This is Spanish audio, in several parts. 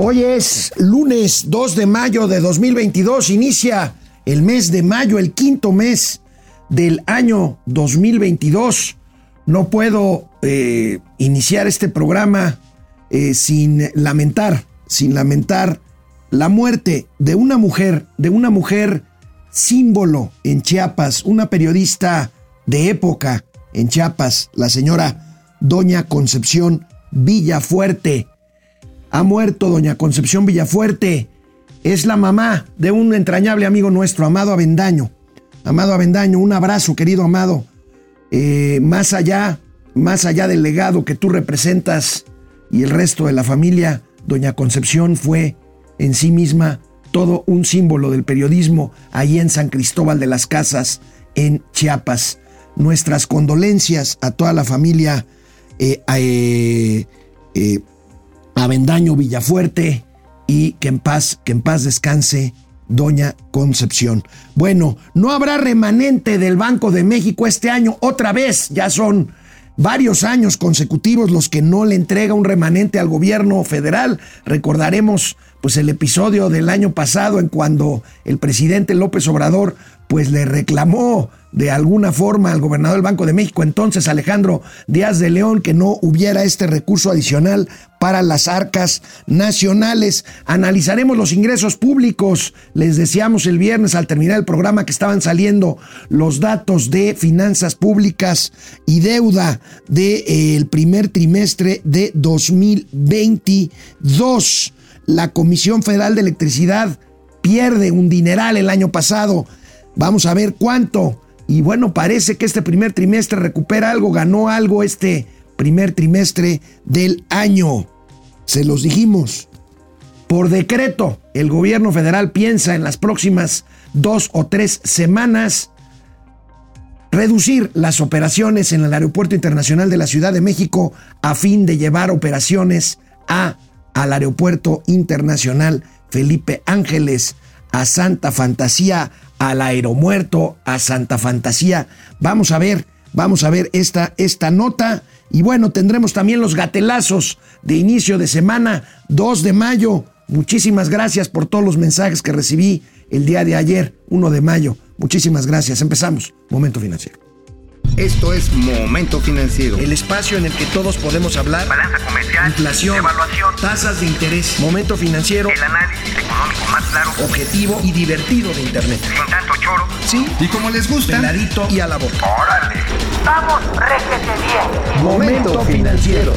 Hoy es lunes 2 de mayo de 2022, inicia el mes de mayo, el quinto mes del año 2022. No puedo eh, iniciar este programa eh, sin lamentar, sin lamentar la muerte de una mujer, de una mujer símbolo en Chiapas, una periodista de época en Chiapas, la señora Doña Concepción Villafuerte. Ha muerto doña Concepción Villafuerte. Es la mamá de un entrañable amigo nuestro, Amado Avendaño. Amado Avendaño, un abrazo, querido Amado. Eh, más allá, más allá del legado que tú representas y el resto de la familia, doña Concepción fue en sí misma todo un símbolo del periodismo allí en San Cristóbal de las Casas, en Chiapas. Nuestras condolencias a toda la familia eh, eh Avendaño Villafuerte y que en paz, que en paz descanse Doña Concepción. Bueno, no habrá remanente del Banco de México este año otra vez, ya son varios años consecutivos los que no le entrega un remanente al gobierno federal. Recordaremos pues el episodio del año pasado en cuando el presidente López Obrador pues le reclamó de alguna forma al gobernador del Banco de México, entonces Alejandro Díaz de León, que no hubiera este recurso adicional para las arcas nacionales. Analizaremos los ingresos públicos. Les decíamos el viernes al terminar el programa que estaban saliendo los datos de finanzas públicas y deuda del eh, primer trimestre de 2022. La Comisión Federal de Electricidad pierde un dineral el año pasado. Vamos a ver cuánto. Y bueno, parece que este primer trimestre recupera algo, ganó algo este primer trimestre del año. Se los dijimos. Por decreto, el gobierno federal piensa en las próximas dos o tres semanas reducir las operaciones en el Aeropuerto Internacional de la Ciudad de México a fin de llevar operaciones a, al Aeropuerto Internacional Felipe Ángeles, a Santa Fantasía, al aeromuerto, a Santa Fantasía. Vamos a ver, vamos a ver esta, esta nota. Y bueno, tendremos también los gatelazos de inicio de semana, 2 de mayo. Muchísimas gracias por todos los mensajes que recibí el día de ayer, 1 de mayo. Muchísimas gracias. Empezamos. Momento financiero. Esto es Momento Financiero. El espacio en el que todos podemos hablar. Balanza comercial. Inflación. Evaluación. Tasas de interés. Momento Financiero. El análisis económico más claro. Objetivo y divertido de Internet. Sin tanto choro. Sí. Y como les gusta. Peladito y a la boca. ¡Órale! ¡Vamos, réjete bien! Momento Financiero.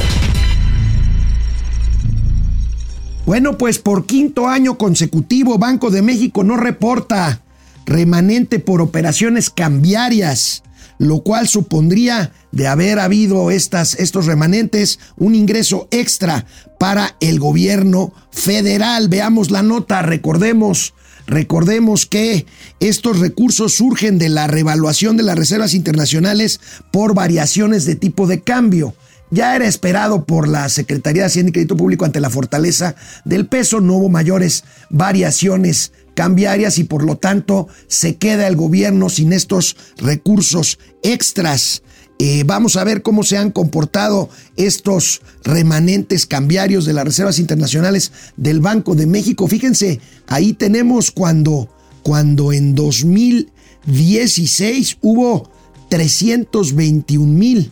Bueno, pues por quinto año consecutivo, Banco de México no reporta remanente por operaciones cambiarias lo cual supondría, de haber habido estas, estos remanentes, un ingreso extra para el gobierno federal. Veamos la nota, recordemos. Recordemos que estos recursos surgen de la revaluación de las reservas internacionales por variaciones de tipo de cambio. Ya era esperado por la Secretaría de Hacienda y Crédito Público ante la fortaleza del peso, no hubo mayores variaciones cambiarias y por lo tanto se queda el gobierno sin estos recursos extras. Eh, vamos a ver cómo se han comportado estos remanentes cambiarios de las reservas internacionales del Banco de México. Fíjense, ahí tenemos cuando, cuando en 2016 hubo 321 mil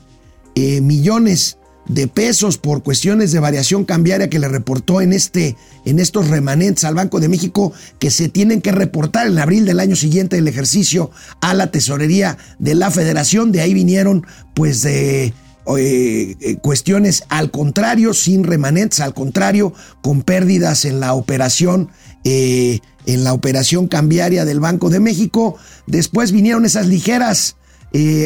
eh, millones de pesos por cuestiones de variación cambiaria que le reportó en, este, en estos remanentes al Banco de México que se tienen que reportar en abril del año siguiente del ejercicio a la tesorería de la federación. De ahí vinieron pues de... Eh, eh, cuestiones al contrario, sin remanentes, al contrario, con pérdidas en la operación, eh, en la operación cambiaria del Banco de México. Después vinieron esas ligeras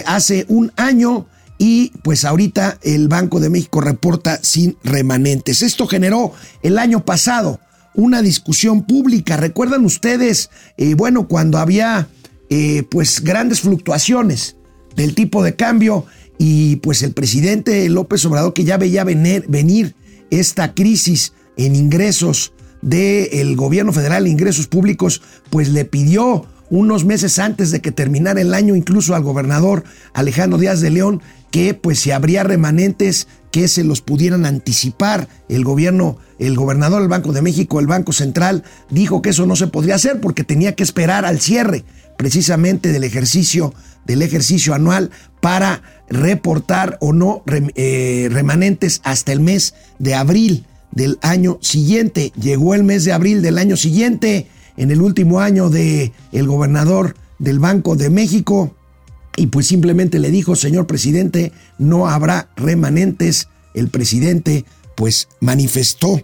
hace un año y pues ahorita el Banco de México reporta sin remanentes. Esto generó el año pasado una discusión pública. ¿Recuerdan ustedes, eh, bueno, cuando había eh, pues grandes fluctuaciones del tipo de cambio y pues el presidente López Obrador que ya veía venir, venir esta crisis en ingresos del gobierno federal, ingresos públicos, pues le pidió unos meses antes de que terminara el año incluso al gobernador Alejandro Díaz de León que pues si habría remanentes que se los pudieran anticipar. El gobierno, el gobernador del Banco de México, el Banco Central, dijo que eso no se podría hacer porque tenía que esperar al cierre precisamente del ejercicio, del ejercicio anual para reportar o no eh, remanentes hasta el mes de abril del año siguiente. Llegó el mes de abril del año siguiente, en el último año de el gobernador del Banco de México, y pues simplemente le dijo, señor presidente, no habrá remanentes. El presidente pues manifestó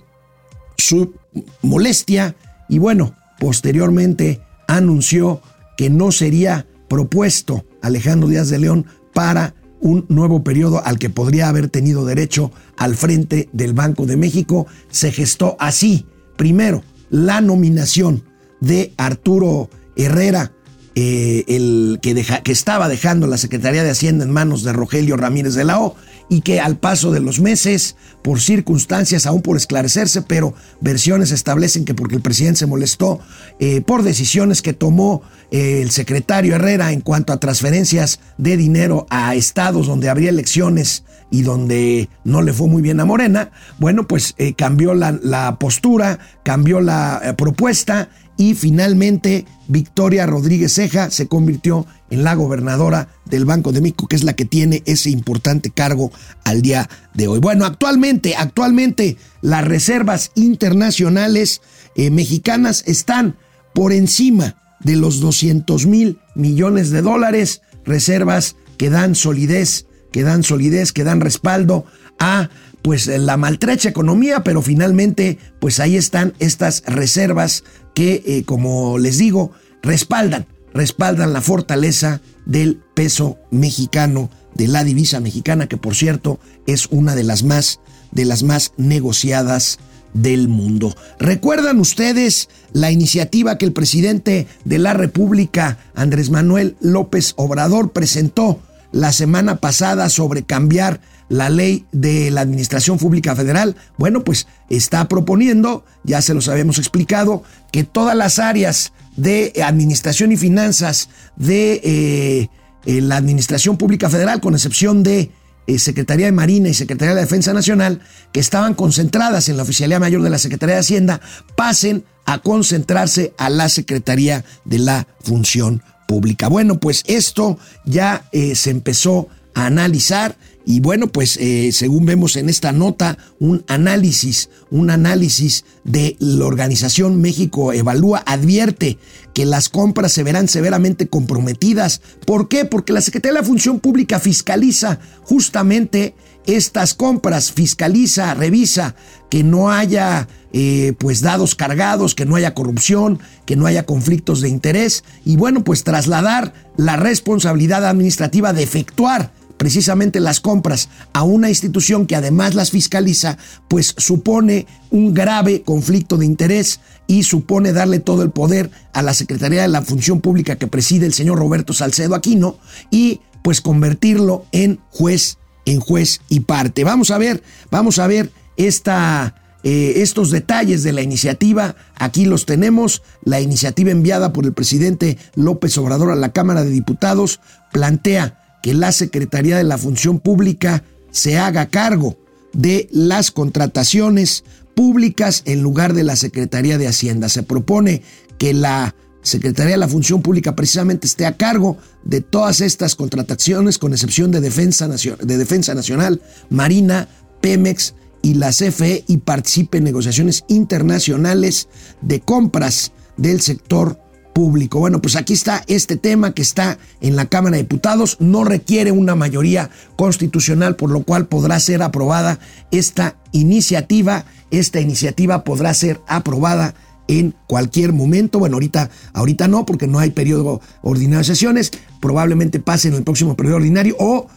su molestia y bueno, posteriormente anunció que no sería propuesto Alejandro Díaz de León para un nuevo periodo al que podría haber tenido derecho al frente del Banco de México. Se gestó así. Primero, la nominación de Arturo Herrera eh, el que, que estaba dejando la Secretaría de Hacienda en manos de Rogelio Ramírez de la O y que al paso de los meses, por circunstancias aún por esclarecerse, pero versiones establecen que porque el presidente se molestó eh, por decisiones que tomó eh, el secretario Herrera en cuanto a transferencias de dinero a estados donde habría elecciones y donde no le fue muy bien a Morena, bueno, pues cambió la, la, postura, cambió la propuesta y finalmente Victoria Rodríguez Ceja se convirtió en la gobernadora del Banco de México, que es la que tiene ese importante cargo al día de hoy. Bueno, actualmente, actualmente las reservas internacionales eh, mexicanas están por encima de los 200 mil millones de dólares, reservas que dan solidez, que dan solidez, que dan respaldo a pues la maltrecha economía, pero finalmente pues ahí están estas reservas que, eh, como les digo, respaldan, respaldan la fortaleza del peso mexicano, de la divisa mexicana, que por cierto es una de las más, de las más negociadas del mundo. ¿Recuerdan ustedes la iniciativa que el presidente de la República, Andrés Manuel López Obrador, presentó la semana pasada sobre cambiar la ley de la Administración Pública Federal, bueno, pues está proponiendo, ya se los habíamos explicado, que todas las áreas de administración y finanzas de eh, eh, la Administración Pública Federal, con excepción de eh, Secretaría de Marina y Secretaría de Defensa Nacional, que estaban concentradas en la Oficialía Mayor de la Secretaría de Hacienda, pasen a concentrarse a la Secretaría de la Función Pública. Bueno, pues esto ya se empezó a analizar y bueno, pues eh, según vemos en esta nota, un análisis, un análisis de la organización México Evalúa advierte que las compras se verán severamente comprometidas. ¿Por qué? Porque la Secretaría de la Función Pública fiscaliza justamente estas compras, fiscaliza, revisa que no haya eh, pues dados cargados, que no haya corrupción, que no haya conflictos de interés y bueno, pues trasladar la responsabilidad administrativa de efectuar precisamente las compras a una institución que además las fiscaliza, pues supone un grave conflicto de interés y supone darle todo el poder a la Secretaría de la Función Pública que preside el señor Roberto Salcedo Aquino y pues convertirlo en juez, en juez y parte. Vamos a ver, vamos a ver esta eh, estos detalles de la iniciativa, aquí los tenemos. La iniciativa enviada por el presidente López Obrador a la Cámara de Diputados plantea que la Secretaría de la Función Pública se haga cargo de las contrataciones públicas en lugar de la Secretaría de Hacienda. Se propone que la Secretaría de la Función Pública precisamente esté a cargo de todas estas contrataciones, con excepción de Defensa, de Defensa Nacional, Marina, Pemex y la CFE, y participe en negociaciones internacionales de compras del sector Bueno, pues aquí está este tema que está en la Cámara de Diputados, no requiere una mayoría constitucional, por lo cual podrá ser aprobada esta iniciativa. Esta iniciativa podrá ser aprobada en cualquier momento. Bueno, ahorita, ahorita no, porque no hay periodo ordinario de sesiones. Probablemente pase en el próximo periodo ordinario o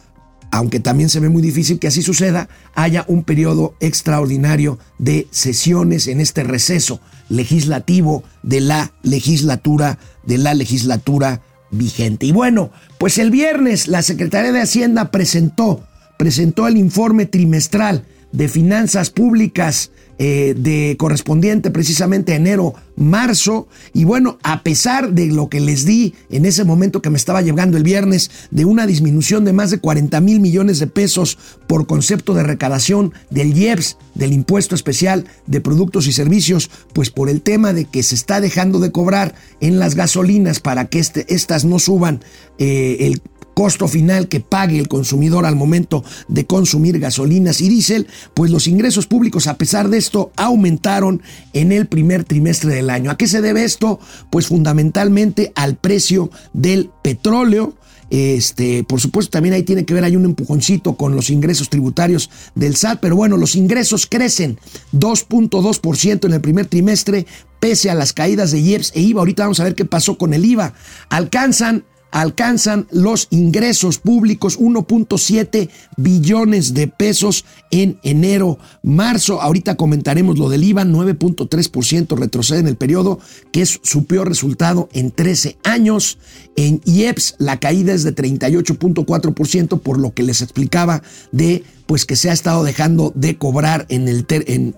aunque también se ve muy difícil que así suceda, haya un periodo extraordinario de sesiones en este receso legislativo de la legislatura de la legislatura vigente. Y bueno, pues el viernes la Secretaría de Hacienda presentó presentó el informe trimestral de Finanzas Públicas eh, de correspondiente precisamente enero, marzo. Y bueno, a pesar de lo que les di en ese momento que me estaba llegando el viernes, de una disminución de más de 40 mil millones de pesos por concepto de recadación del IEPS, del impuesto especial de productos y servicios, pues por el tema de que se está dejando de cobrar en las gasolinas para que este, estas no suban eh, el costo final que pague el consumidor al momento de consumir gasolinas y diésel, pues los ingresos públicos a pesar de esto aumentaron en el primer trimestre del año. ¿A qué se debe esto? Pues fundamentalmente al precio del petróleo. Este, por supuesto, también ahí tiene que ver, hay un empujoncito con los ingresos tributarios del SAT, pero bueno, los ingresos crecen 2.2% en el primer trimestre, pese a las caídas de IEPS e IVA. Ahorita vamos a ver qué pasó con el IVA. Alcanzan alcanzan los ingresos públicos 1.7 billones de pesos en enero, marzo. Ahorita comentaremos lo del IVA, 9.3% retrocede en el periodo, que es su peor resultado en 13 años. En IEPS la caída es de 38.4% por lo que les explicaba de pues que se ha estado dejando de cobrar en el, en,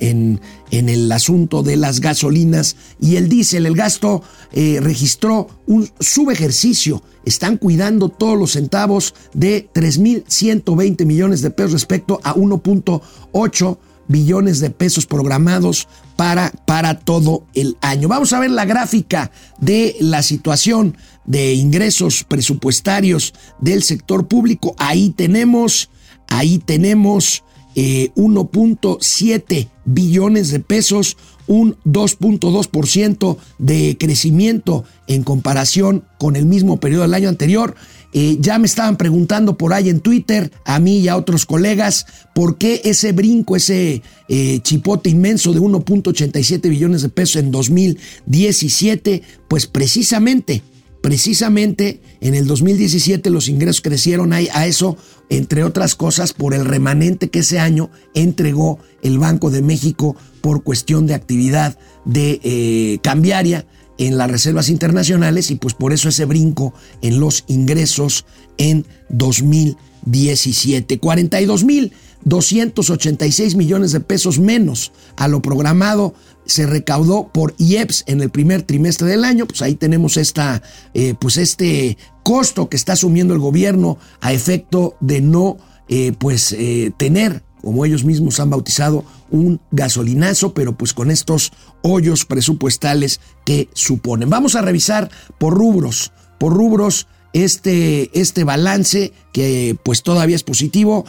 en, el asunto de las gasolinas y el diésel. El gasto eh, registró un subejercicio. Están cuidando todos los centavos de 3.120 millones de pesos respecto a 1.8 billones de pesos programados para, para todo el año. Vamos a ver la gráfica de la situación de ingresos presupuestarios del sector público. Ahí tenemos Ahí tenemos 1.7 eh, billones de pesos, un 2.2% de crecimiento en comparación con el mismo periodo del año anterior. Eh, ya me estaban preguntando por ahí en Twitter, a mí y a otros colegas, por qué ese brinco, ese eh, chipote inmenso de 1.87 billones de pesos en 2017, pues precisamente Precisamente en el 2017 los ingresos crecieron a eso, entre otras cosas, por el remanente que ese año entregó el Banco de México por cuestión de actividad de eh, cambiaria en las reservas internacionales y pues por eso ese brinco en los ingresos en 2017. 42 mil 286 millones de pesos menos a lo programado se recaudó por IEPS en el primer trimestre del año, pues ahí tenemos esta, eh, pues este costo que está asumiendo el gobierno a efecto de no eh, pues eh, tener, como ellos mismos han bautizado, un gasolinazo, pero pues con estos hoyos presupuestales que suponen. Vamos a revisar por rubros, por rubros este, este balance que pues todavía es positivo.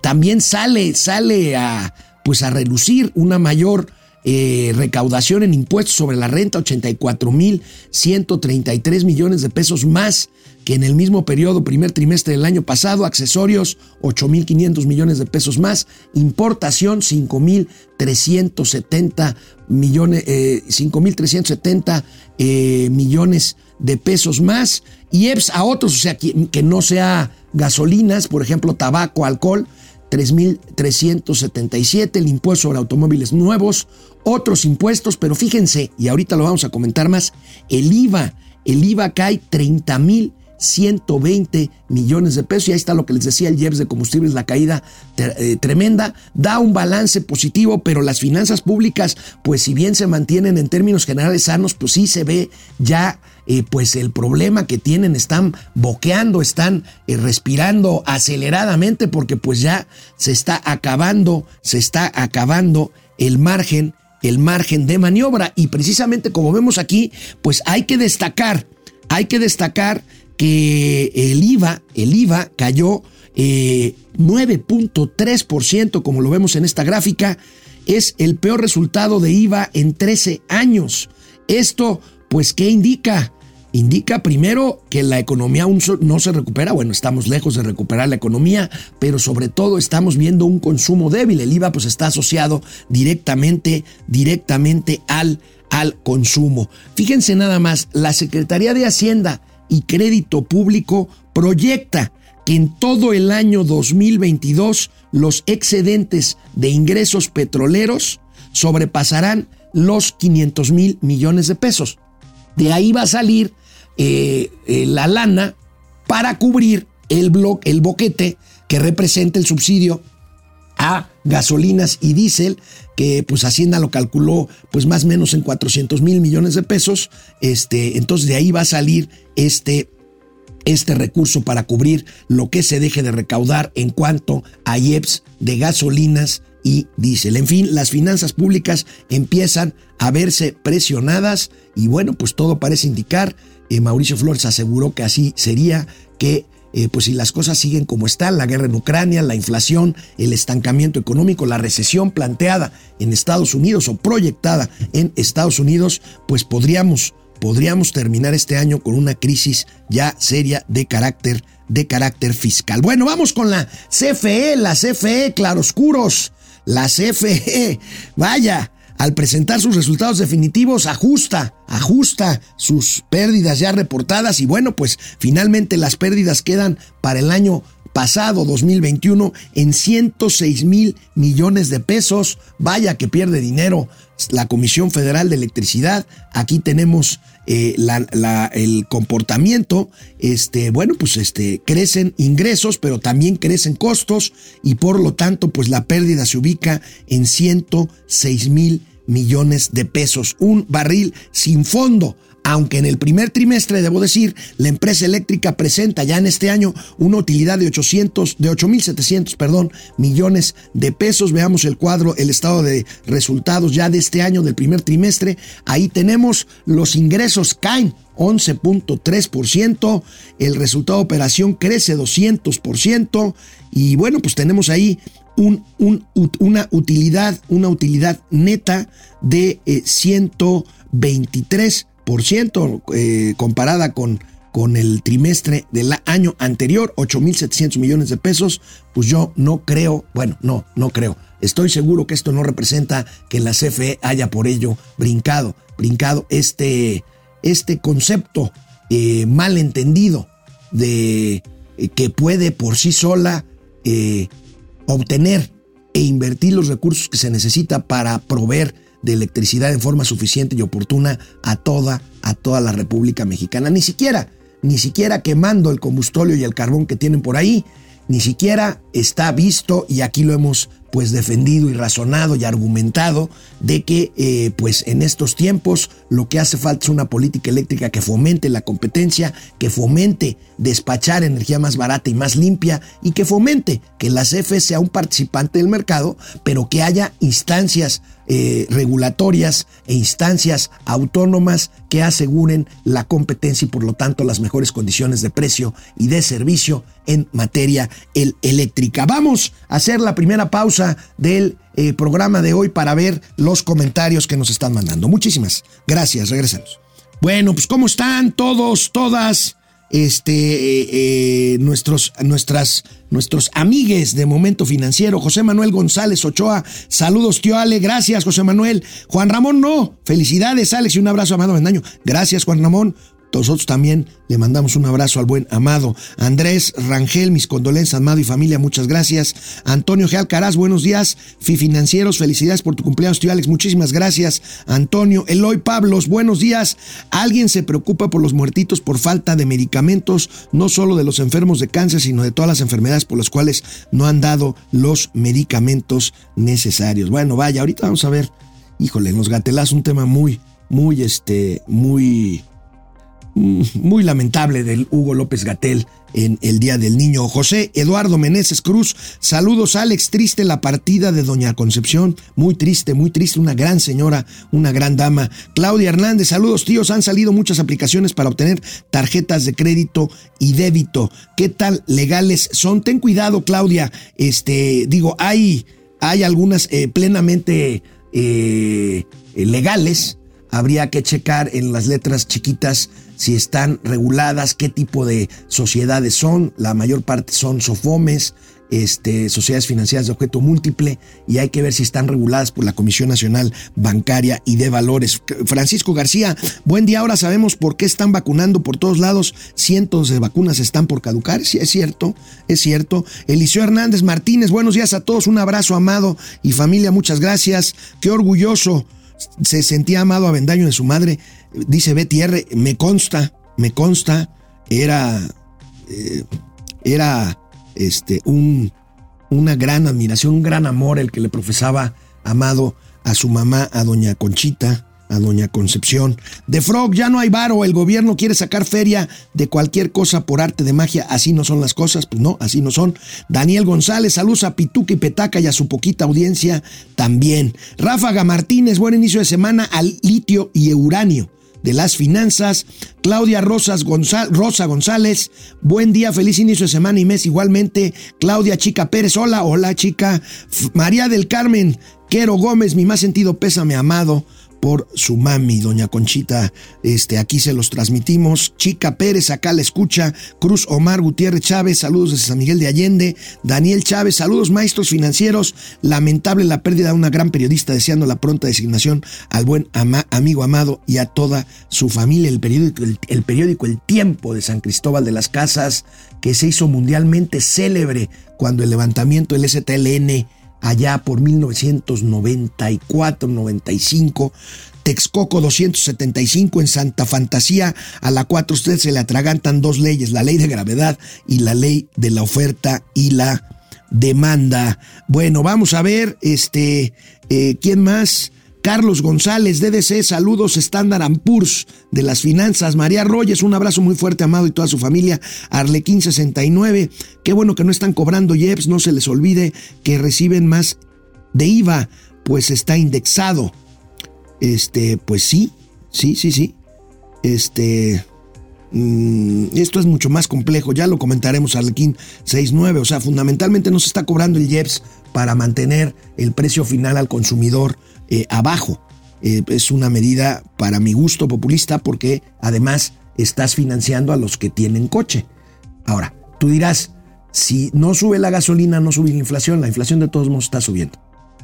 también sale, sale a pues a relucir una mayor eh, recaudación en impuestos sobre la renta, 84 mil 133 millones de pesos más que en el mismo periodo, primer trimestre del año pasado, accesorios 8 mil 500 millones de pesos más, importación 5 mil 370 millones, eh, 5 mil 370 eh, millones de pesos más, y EPS a otros, o sea, que, que no sea gasolinas, por ejemplo, tabaco, alcohol, 3.377, el impuesto sobre automóviles nuevos, otros impuestos, pero fíjense, y ahorita lo vamos a comentar más, el IVA, el IVA cae 30.120 120 millones de pesos. Y ahí está lo que les decía el IEPS de combustibles, la caída eh, tremenda. Da un balance positivo, pero las finanzas públicas, pues si bien se mantienen en términos generales sanos, pues sí se ve ya eh, pues el problema que tienen, están boqueando, están eh, respirando aceleradamente porque pues ya se está acabando, se está acabando el margen, el margen de maniobra y precisamente como vemos aquí, pues hay que destacar, hay que destacar que el IVA, el IVA cayó 9.3%, como lo vemos en esta gráfica, es el peor resultado de IVA en 13 años. Esto, pues, ¿qué indica? Indica primero que la economía aún no se recupera, bueno, estamos lejos de recuperar la economía, pero sobre todo estamos viendo un consumo débil. El IVA pues está asociado directamente, directamente al, al consumo. Fíjense nada más, la Secretaría de Hacienda y Crédito Público proyecta que en todo el año 2022 los excedentes de ingresos petroleros sobrepasarán los 500 mil millones de pesos. De ahí va a salir eh, eh, la lana para cubrir el, el boquete que representa el subsidio a gasolinas y diésel, que pues Hacienda lo calculó pues más o menos en 400 mil millones de pesos. Este, entonces de ahí va a salir este, este recurso para cubrir lo que se deje de recaudar en cuanto a IEPS de gasolinas y diésel. En fin, las finanzas públicas empiezan a verse presionadas y bueno, pues todo parece indicar, eh, Mauricio Flores aseguró que así sería, que eh, pues si las cosas siguen como están, la guerra en Ucrania, la inflación, el estancamiento económico, la recesión planteada en Estados Unidos o proyectada en Estados Unidos, pues podríamos, podríamos terminar este año con una crisis ya seria de carácter de carácter fiscal. Bueno, vamos con la CFE, la CFE, claroscuros. La CFE, vaya, al presentar sus resultados definitivos, ajusta, ajusta sus pérdidas ya reportadas y bueno, pues finalmente las pérdidas quedan para el año pasado 2021 en 106 mil millones de pesos. Vaya que pierde dinero la Comisión Federal de Electricidad. Aquí tenemos eh, el comportamiento. Este, bueno, pues este, crecen ingresos, pero también crecen costos y por lo tanto, pues la pérdida se ubica en 106 mil millones de pesos. Un barril sin fondo aunque en el primer trimestre, debo decir, la empresa eléctrica presenta ya en este año una utilidad de 800, de 8.700, perdón, millones de pesos. Veamos el cuadro, el estado de resultados ya de este año, del primer trimestre. Ahí tenemos los ingresos caen 11.3%, el resultado de operación crece 200% y bueno, pues tenemos ahí un, una utilidad, una utilidad neta de 123 eh, eh, comparada con, con el trimestre del año anterior, 8.700 millones de pesos, pues yo no creo, bueno, no, no creo. Estoy seguro que esto no representa que la CFE haya por ello brincado, brincado este, este concepto eh, mal entendido de eh, que puede por sí sola obtener e invertir los recursos que se necesita para proveer de electricidad en forma suficiente y oportuna a toda, a toda la República Mexicana. Ni siquiera, ni siquiera quemando el combustorio y el carbón que tienen por ahí, ni siquiera está visto, y aquí lo hemos pues defendido y razonado y argumentado de que eh, pues en estos tiempos lo que hace falta es una política eléctrica que fomente la competencia, que fomente despachar energía más barata y más limpia y que fomente que la CFE sea un participante del mercado, pero que haya instancias eh, regulatorias e instancias autónomas que aseguren la competencia y por lo tanto las mejores condiciones de precio y de servicio en materia eléctrica. Vamos a hacer la primera pausa del eh, programa de hoy para ver los comentarios que nos están mandando. Muchísimas gracias, regresamos. Bueno, pues ¿cómo están todos, todas? Este, eh, eh, nuestros, nuestras, nuestros amigues de Momento Financiero. José Manuel González Ochoa, saludos tío Ale, gracias José Manuel. Juan Ramón no, felicidades Alex y un abrazo Amado Bendaño. Gracias Juan Ramón. Nosotros también le mandamos un abrazo al buen Amado. Andrés Rangel, mis condolencias, Amado y familia, muchas gracias. Antonio G. Alcaraz, buenos días. Fi Financieros, felicidades por tu cumpleaños, tío Alex, muchísimas gracias. Antonio, Eloy Pablos, buenos días. Alguien se preocupa por los muertitos por falta de medicamentos, no solo de los enfermos de cáncer, sino de todas las enfermedades por las cuales no han dado los medicamentos necesarios. Bueno, vaya, ahorita vamos a ver, híjole, los gatelás, un tema muy, muy, este, muy muy lamentable del Hugo López Gatel en el Día del Niño. José Eduardo Meneses Cruz, saludos Alex, triste la partida de Doña Concepción, muy triste, muy triste, una gran señora, una gran dama. Claudia Hernández, saludos tíos, han salido muchas aplicaciones para obtener tarjetas de crédito y débito. ¿Qué tal legales son? Ten cuidado Claudia, este, digo, hay, hay algunas eh, plenamente eh, legales, habría que checar en las letras chiquitas si están reguladas, qué tipo de sociedades son. La mayor parte son sofomes, este, sociedades financieras de objeto múltiple y hay que ver si están reguladas por la Comisión Nacional Bancaria y de Valores. Francisco García, buen día. Ahora sabemos por qué están vacunando por todos lados. Cientos de vacunas están por caducar. Sí, es cierto, es cierto. Eliseo Hernández Martínez, buenos días a todos. Un abrazo, amado y familia. Muchas gracias. Qué orgulloso se sentía amado a Vendaño de su madre. Dice Betty me consta, me consta, era, eh, era este, un, una gran admiración, un gran amor el que le profesaba Amado a su mamá, a doña Conchita, a doña Concepción. De Frog, ya no hay varo, el gobierno quiere sacar feria de cualquier cosa por arte de magia, así no son las cosas, pues no, así no son. Daniel González, saludos a Pituca y Petaca y a su poquita audiencia también. Ráfaga Martínez, buen inicio de semana al litio y uranio de las finanzas. Claudia Rosas Rosa González, buen día, feliz inicio de semana y mes igualmente. Claudia Chica Pérez, hola, hola chica. María del Carmen, Quero Gómez, mi más sentido pésame amado por su mami, doña Conchita. Este, aquí se los transmitimos. Chica Pérez, acá la escucha. Cruz Omar Gutiérrez Chávez, saludos desde San Miguel de Allende. Daniel Chávez, saludos maestros financieros. Lamentable la pérdida de una gran periodista, deseando la pronta designación al buen amigo amado y a toda su familia. El periódico el periódico el Tiempo de San Cristóbal de las Casas, que se hizo mundialmente célebre cuando el levantamiento del STLN allá por 1994-95. Texcoco 275 en Santa Fantasía, a la 4 usted se le atragantan dos leyes, la ley de gravedad y la ley de la oferta y la demanda. Bueno, vamos a ver, este, eh, ¿quién más? Carlos González, DDC, saludos, Standard Poor's de las finanzas. María Royes, un abrazo muy fuerte, amado, y toda su familia. Arlequín 69, qué bueno que no están cobrando IEPS, no se les olvide que reciben más de IVA, pues está indexado. Este, pues sí, sí, sí, sí. Este, mm, esto es mucho más complejo, ya lo comentaremos Arlequín 69, o sea, fundamentalmente no se está cobrando el IEPS para mantener el precio final al consumidor eh, abajo. Eh, es una medida para mi gusto populista porque además estás financiando a los que tienen coche. Ahora, tú dirás, si no sube la gasolina, no sube la inflación, la inflación de todos modos está subiendo.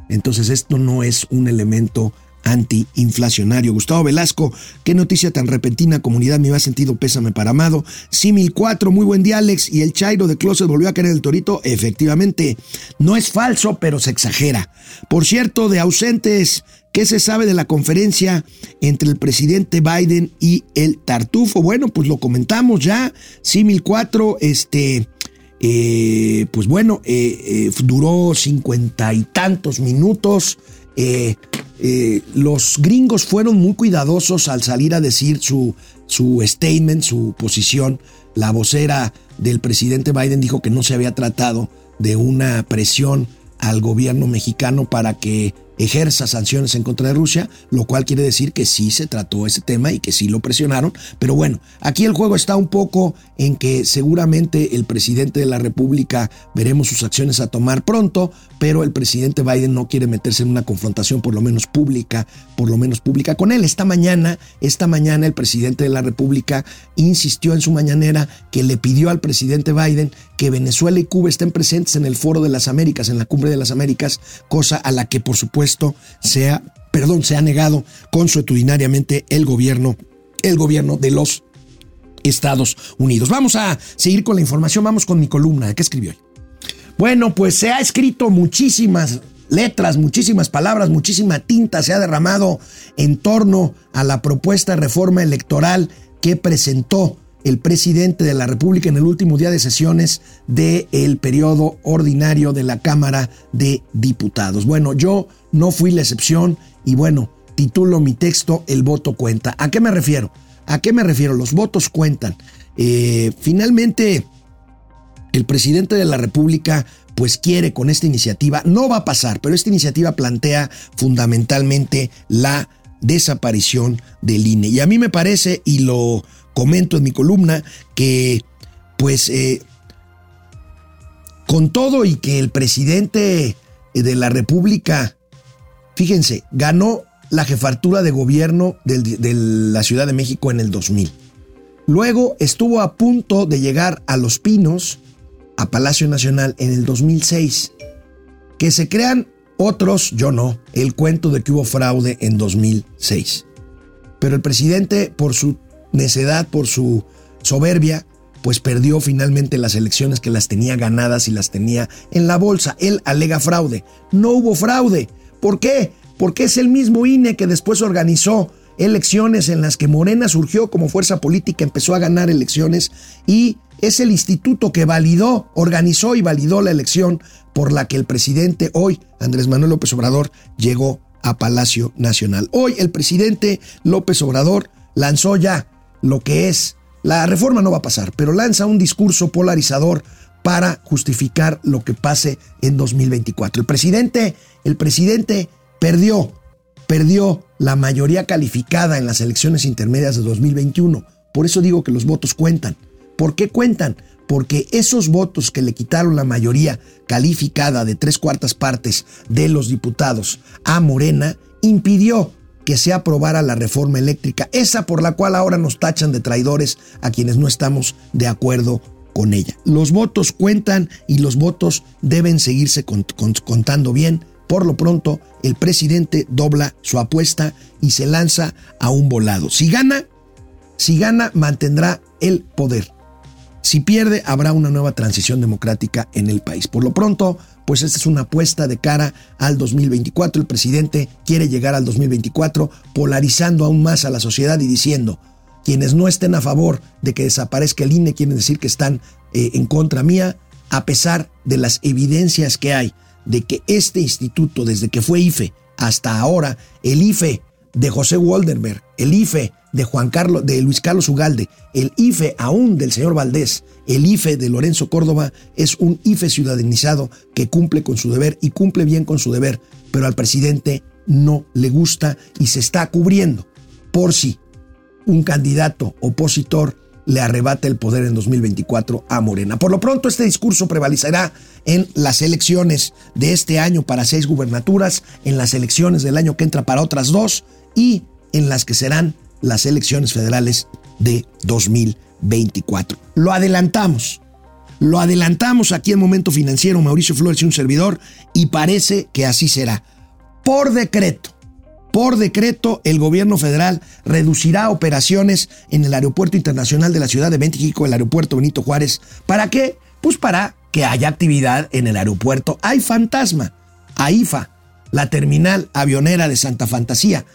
Entonces esto no es un elemento antiinflacionario. Gustavo Velasco, qué noticia tan repentina, comunidad, me ha sentido pésame para Amado. Simil 4, muy buen día Alex, y el Chairo de Closet volvió a querer el torito, efectivamente, no es falso, pero se exagera. Por cierto, de ausentes, ¿qué se sabe de la conferencia entre el presidente Biden y el Tartufo? Bueno, pues lo comentamos ya, Simil 4, este... Eh, pues bueno, eh, eh, duró cincuenta y tantos minutos. Eh, los gringos fueron muy cuidadosos al salir a decir su, su statement, su posición. La vocera del presidente Biden dijo que no se había tratado de una presión al gobierno mexicano para que ejerza sanciones en contra de Rusia, lo cual quiere decir que sí se trató ese tema y que sí lo presionaron. Pero bueno, aquí el juego está un poco en que seguramente el presidente de la República veremos sus acciones a tomar pronto, pero el presidente Biden no quiere meterse en una confrontación por lo menos pública, por lo menos pública con él. Esta mañana, esta mañana el presidente de la República insistió en su mañanera que le pidió al presidente Biden que Venezuela y Cuba estén presentes en el Foro de las Américas, en la Cumbre de las Américas, cosa a la que por supuesto esto sea, perdón, se ha negado consuetudinariamente el gobierno, el gobierno de los Estados Unidos. Vamos a seguir con la información, vamos con mi columna, ¿de qué escribió hoy? Bueno, pues se ha escrito muchísimas letras, muchísimas palabras, muchísima tinta se ha derramado en torno a la propuesta de reforma electoral que presentó el presidente de la República en el último día de sesiones del periodo ordinario de la Cámara de Diputados. Bueno, yo no fui la excepción y bueno, titulo mi texto El voto cuenta. ¿A qué me refiero? ¿A qué me refiero? Los votos cuentan. Eh, finalmente, el presidente de la República pues quiere con esta iniciativa, no va a pasar, pero esta iniciativa plantea fundamentalmente la desaparición del INE. Y a mí me parece, y lo comento en mi columna, que pues eh, con todo y que el presidente de la República Fíjense, ganó la jefatura de gobierno de la Ciudad de México en el 2000. Luego estuvo a punto de llegar a Los Pinos, a Palacio Nacional, en el 2006. Que se crean otros, yo no, el cuento de que hubo fraude en 2006. Pero el presidente, por su necedad, por su soberbia, pues perdió finalmente las elecciones que las tenía ganadas y las tenía en la bolsa. Él alega fraude. No hubo fraude. ¿Por qué? Porque es el mismo INE que después organizó elecciones en las que Morena surgió como fuerza política, empezó a ganar elecciones y es el instituto que validó, organizó y validó la elección por la que el presidente hoy, Andrés Manuel López Obrador, llegó a Palacio Nacional. Hoy el presidente López Obrador lanzó ya lo que es, la reforma no va a pasar, pero lanza un discurso polarizador para justificar lo que pase en 2024. El presidente, el presidente perdió, perdió la mayoría calificada en las elecciones intermedias de 2021. Por eso digo que los votos cuentan. ¿Por qué cuentan? Porque esos votos que le quitaron la mayoría calificada de tres cuartas partes de los diputados a Morena impidió que se aprobara la reforma eléctrica, esa por la cual ahora nos tachan de traidores a quienes no estamos de acuerdo con ella. Los votos cuentan y los votos deben seguirse contando bien. Por lo pronto, el presidente dobla su apuesta y se lanza a un volado. Si gana, si gana, mantendrá el poder. Si pierde, habrá una nueva transición democrática en el país. Por lo pronto, pues esta es una apuesta de cara al 2024. El presidente quiere llegar al 2024 polarizando aún más a la sociedad y diciendo, quienes no estén a favor de que desaparezca el INE quieren decir que están eh, en contra mía, a pesar de las evidencias que hay de que este instituto, desde que fue IFE hasta ahora, el IFE de José Waldenberg, el IFE de Juan Carlos, de Luis Carlos Ugalde, el IFE aún del señor Valdés, el IFE de Lorenzo Córdoba es un IFE ciudadanizado que cumple con su deber y cumple bien con su deber, pero al presidente no le gusta y se está cubriendo por si un candidato opositor le arrebata el poder en 2024 a Morena. Por lo pronto, este discurso prevalecerá en las elecciones de este año para seis gubernaturas, en las elecciones del año que entra para otras dos y en las que serán las elecciones federales de 2024. Lo adelantamos. Lo adelantamos aquí en Momento Financiero, Mauricio Flores y un servidor, y parece que así será. Por decreto, por decreto, el gobierno federal reducirá operaciones en el Aeropuerto Internacional de la Ciudad de México, el Aeropuerto Benito Juárez. ¿Para qué? Pues para que haya actividad en el aeropuerto. Hay fantasma, AIFA, la terminal avionera de Santa Fantasía.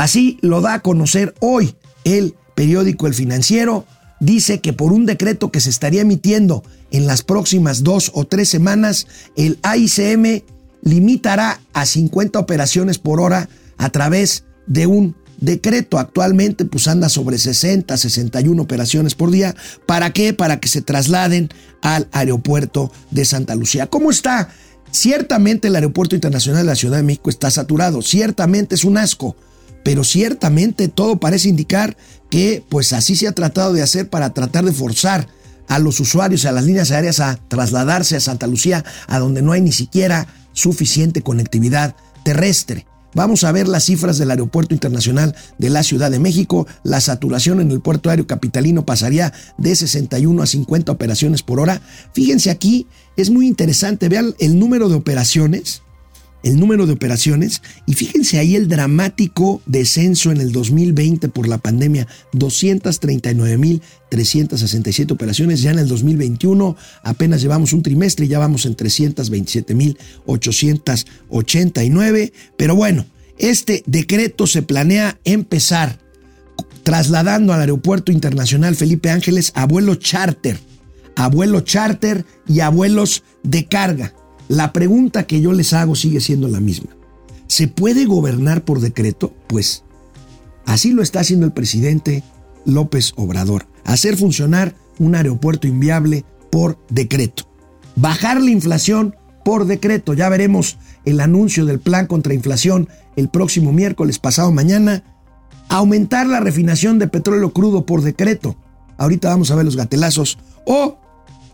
Así lo da a conocer hoy el periódico El Financiero. Dice que por un decreto que se estaría emitiendo en las próximas dos o tres semanas, el AICM limitará a 50 operaciones por hora a través de un decreto. Actualmente pues anda sobre 60, 61 operaciones por día. ¿Para qué? Para que se trasladen al aeropuerto de Santa Lucía. ¿Cómo está? Ciertamente el aeropuerto internacional de la Ciudad de México está saturado. Ciertamente es un asco pero ciertamente todo parece indicar que pues así se ha tratado de hacer para tratar de forzar a los usuarios, a las líneas aéreas a trasladarse a Santa Lucía, a donde no hay ni siquiera suficiente conectividad terrestre. Vamos a ver las cifras del Aeropuerto Internacional de la Ciudad de México. La saturación en el puerto aéreo capitalino pasaría de 61 a 50 operaciones por hora. Fíjense aquí, es muy interesante. Vean el número de operaciones el número de operaciones. Y fíjense ahí el dramático descenso en el 2020 por la pandemia, 239.367 operaciones, ya en el 2021 apenas llevamos un trimestre ya vamos en 327.889, pero bueno, este decreto se planea empezar trasladando al Aeropuerto Internacional Felipe Ángeles a vuelos charter, a charter y a vuelos de carga. La pregunta que yo les hago sigue siendo la misma. ¿Se puede gobernar por decreto? Pues así lo está haciendo el presidente López Obrador. Hacer funcionar un aeropuerto inviable por decreto. Bajar la inflación por decreto. Ya veremos el anuncio del plan contra inflación el próximo miércoles pasado mañana. Aumentar la refinación de petróleo crudo por decreto. Ahorita vamos a ver los gatelazos. O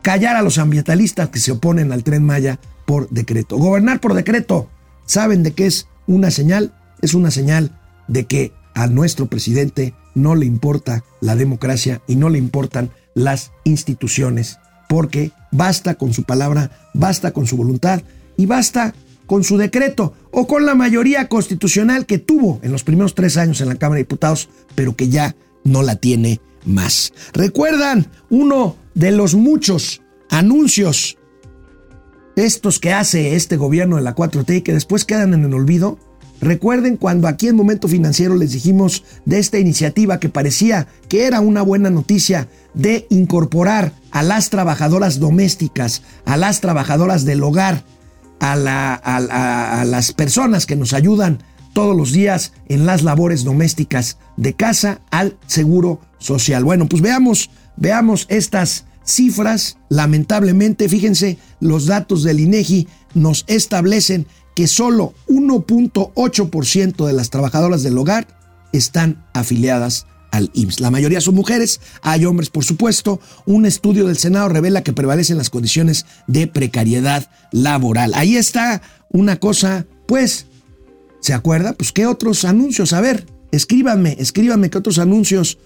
callar a los ambientalistas que se oponen al tren Maya por decreto. Gobernar por decreto, ¿saben de qué es una señal? Es una señal de que a nuestro presidente no le importa la democracia y no le importan las instituciones, porque basta con su palabra, basta con su voluntad y basta con su decreto o con la mayoría constitucional que tuvo en los primeros tres años en la Cámara de Diputados, pero que ya no la tiene más. ¿Recuerdan uno de los muchos anuncios estos que hace este gobierno de la 4T y que después quedan en el olvido, Recuerden cuando aquí en Momento Financiero les dijimos de esta iniciativa que parecía que era una buena noticia de incorporar a las trabajadoras domésticas, a las trabajadoras del hogar, a, a las personas que nos ayudan todos los días en las labores domésticas de casa al seguro social. Bueno, pues veamos, veamos estas cifras. Lamentablemente, fíjense, los datos del INEGI nos establecen que solo 1.8% de las trabajadoras del hogar están afiliadas al IMSS. La mayoría son mujeres, hay hombres por supuesto. Un estudio del Senado revela que prevalecen las condiciones de precariedad laboral. Ahí está una cosa, pues, ¿se acuerda? Pues, ¿qué otros anuncios? A ver, escríbanme, escríbanme qué otros anuncios.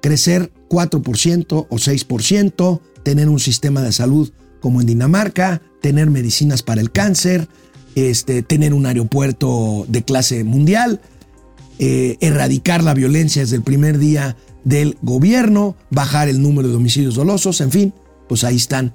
Crecer 4% o 6%, tener un sistema de salud como en Dinamarca, tener medicinas para el cáncer, este, tener un aeropuerto de clase mundial, eh, erradicar la violencia desde el primer día del gobierno, bajar el número de homicidios dolosos, en fin, pues ahí están.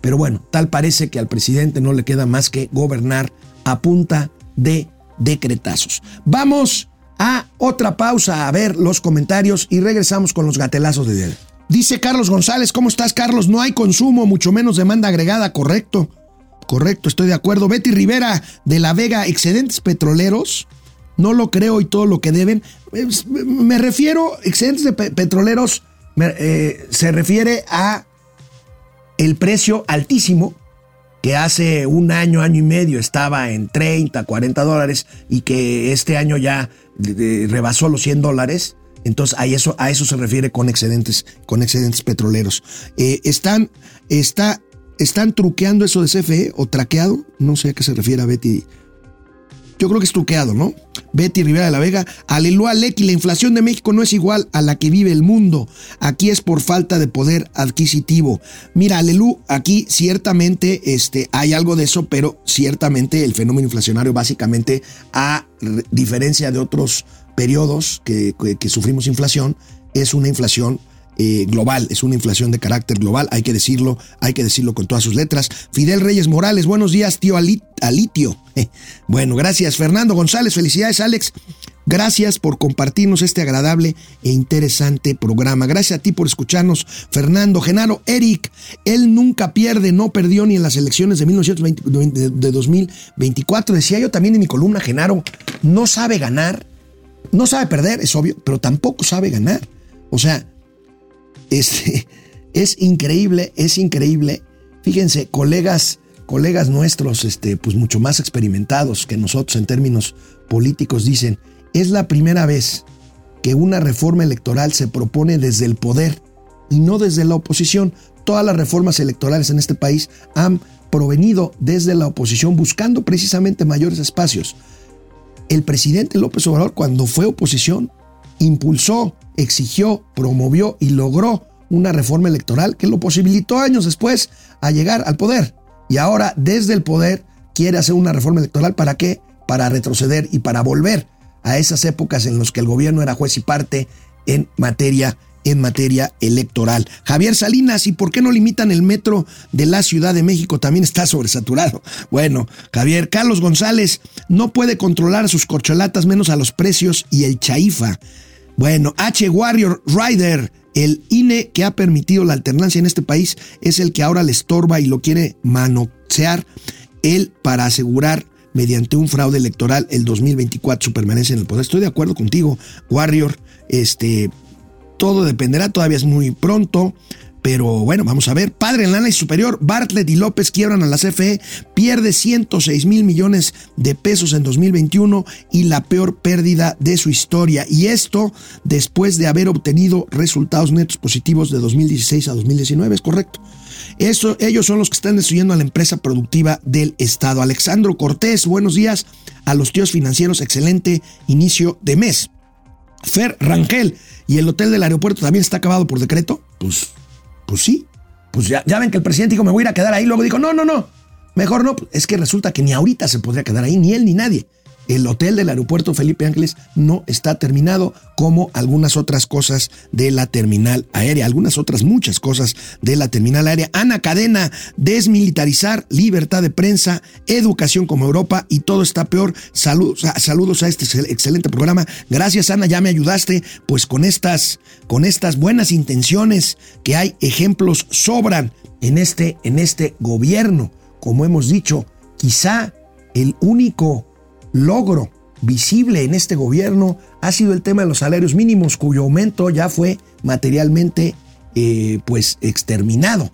Pero bueno, tal parece que al presidente no le queda más que gobernar a punta de decretazos. Vamos a otra pausa a ver los comentarios y regresamos con los gatelazos de día. Dice Carlos González, ¿cómo estás Carlos? No hay consumo, mucho menos demanda agregada, correcto. Correcto, estoy de acuerdo. Betty Rivera de La Vega, excedentes petroleros. No lo creo y todo lo que deben. Me refiero, excedentes de petroleros, eh, se refiere a el precio altísimo que hace un año, año y medio estaba en 30, 40 dólares y que este año ya rebasó los 100 dólares. Entonces a eso, a eso se refiere con excedentes, con excedentes petroleros. Eh, están, está ¿Están truqueando eso de CFE o traqueado? No sé a qué se refiere a Betty. Yo creo que es truqueado, ¿no? Betty Rivera de la Vega. Aleluya, Lecky, la inflación de México no es igual a la que vive el mundo. Aquí es por falta de poder adquisitivo. Mira, Alelu, aquí ciertamente este, hay algo de eso, pero ciertamente el fenómeno inflacionario básicamente, a diferencia de otros periodos que, que sufrimos inflación, es una inflación eh, global, es una inflación de carácter global, hay que decirlo, hay que decirlo con todas sus letras. Fidel Reyes Morales, buenos días, tío Alitio. Eh, bueno, gracias. Fernando González, felicidades, Alex. Gracias por compartirnos este agradable e interesante programa. Gracias a ti por escucharnos, Fernando, Genaro, Eric. Él nunca pierde, no perdió ni en las elecciones de, 1920, de 2024. Decía yo también en mi columna, Genaro, no sabe ganar, no sabe perder, es obvio, pero tampoco sabe ganar. O sea, este, es increíble, es increíble. Fíjense, colegas, colegas nuestros, este, pues mucho más experimentados que nosotros en términos políticos, dicen, es la primera vez que una reforma electoral se propone desde el poder y no desde la oposición. Todas las reformas electorales en este país han provenido desde la oposición buscando precisamente mayores espacios. El presidente López Obrador, cuando fue oposición, impulsó, exigió, promovió y logró una reforma electoral que lo posibilitó años después a llegar al poder. Y ahora desde el poder quiere hacer una reforma electoral para qué? Para retroceder y para volver a esas épocas en las que el gobierno era juez y parte en materia en materia electoral. Javier Salinas, ¿y por qué no limitan el metro de la Ciudad de México? También está sobresaturado. Bueno, Javier, Carlos González no puede controlar sus corcholatas menos a los precios y el chaifa. Bueno, H. Warrior Rider, el INE que ha permitido la alternancia en este país, es el que ahora le estorba y lo quiere manosear él para asegurar mediante un fraude electoral el 2024 su permanencia en el poder. Estoy de acuerdo contigo, Warrior. Este, todo dependerá, todavía es muy pronto. Pero bueno, vamos a ver. Padre en la análisis superior, Bartlett y López quiebran a la CFE, pierde 106 mil millones de pesos en 2021 y la peor pérdida de su historia. Y esto después de haber obtenido resultados netos positivos de 2016 a 2019, ¿es correcto? Ellos son los que están destruyendo a la empresa productiva del Estado. Alexandro Cortés, buenos días a los tíos financieros, excelente inicio de mes. Fer Rangel, ¿y el hotel del aeropuerto también está acabado por decreto? Pues pues sí, pues ya, ven que el presidente dijo, me voy a ir a quedar ahí. Luego dijo, no, no, no, mejor no. Es que resulta que ni ahorita se podría quedar ahí, ni él ni nadie. El hotel del aeropuerto Felipe Ángeles no está terminado, como algunas otras cosas de la terminal aérea, algunas otras muchas cosas de la terminal aérea. Ana Cadena, desmilitarizar, libertad de prensa, educación como Europa y todo está peor. Saludos, saludos a este excelente programa. Gracias Ana, ya me ayudaste, pues con estas, con estas buenas intenciones que hay ejemplos sobran en este, en este gobierno. Como hemos dicho, quizá el único logro visible en este gobierno ha sido el tema de los salarios mínimos, cuyo aumento ya fue materialmente eh, pues exterminado,